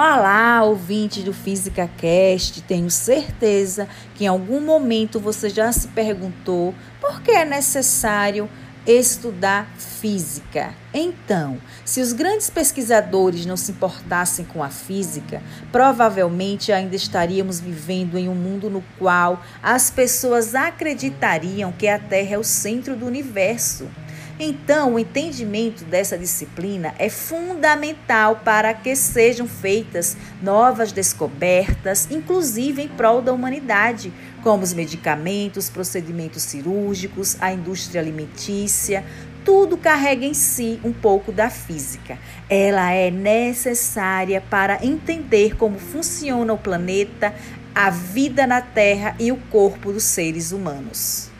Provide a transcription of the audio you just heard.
Olá, ouvinte do Física Cast. Tenho certeza que em algum momento você já se perguntou por que é necessário estudar física. Então, se os grandes pesquisadores não se importassem com a física, provavelmente ainda estaríamos vivendo em um mundo no qual as pessoas acreditariam que a Terra é o centro do universo. Então, o entendimento dessa disciplina é fundamental para que sejam feitas novas descobertas, inclusive em prol da humanidade, como os medicamentos, procedimentos cirúrgicos, a indústria alimentícia, tudo carrega em si um pouco da física. Ela é necessária para entender como funciona o planeta, a vida na Terra e o corpo dos seres humanos.